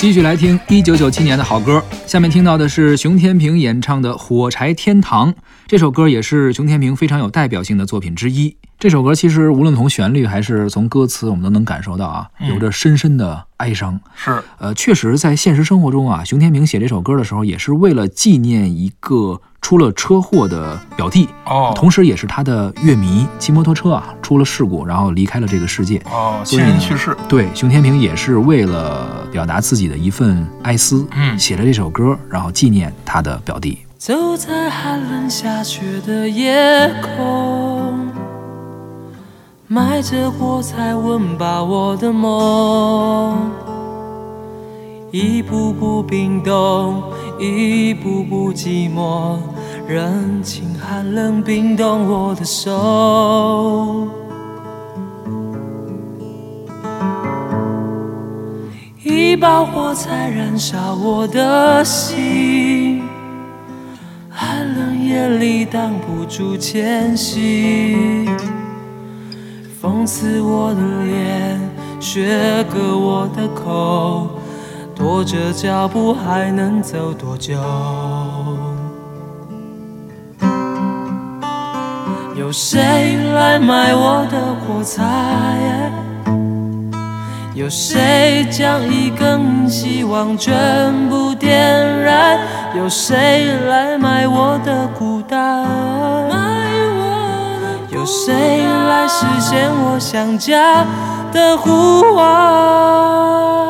继续来听一九九七年的好歌，下面听到的是熊天平演唱的《火柴天堂》。这首歌也是熊天平非常有代表性的作品之一。这首歌其实无论从旋律还是从歌词，我们都能感受到啊，有着深深的哀伤。是，呃，确实，在现实生活中啊，熊天平写这首歌的时候，也是为了纪念一个出了车祸的表弟，哦，同时也是他的乐迷，骑摩托车啊出了事故，然后离开了这个世界。哦，亲所以去世，对，熊天平也是为了表达自己的一份哀思，嗯写了这首歌，然后纪念他的表弟。走在寒冷下雪的夜空，埋着火柴温饱我的梦，一步步冰冻，一步步寂寞，任情寒冷冰冻我的手。一把火柴燃烧我的心。寒冷夜里挡不住前行，风刺我的脸，雪割我的口，拖着脚步还能走多久？有谁来买我的火柴？有谁将一根希望全部点燃？有谁来买我的孤单？有谁来实现我想家的呼唤？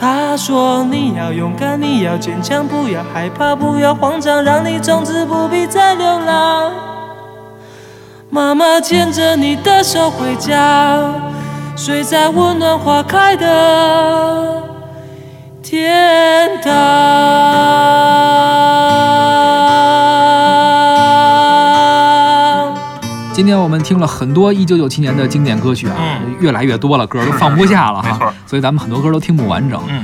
他说：“你要勇敢，你要坚强，不要害怕，不要慌张，让你从此不必再流浪。”妈妈牵着你的手回家，睡在温暖花开的天堂。今天我们听了很多一九九七年的经典歌曲啊，嗯。越来越多了，歌儿都放不下了哈，所以咱们很多歌都听不完整。嗯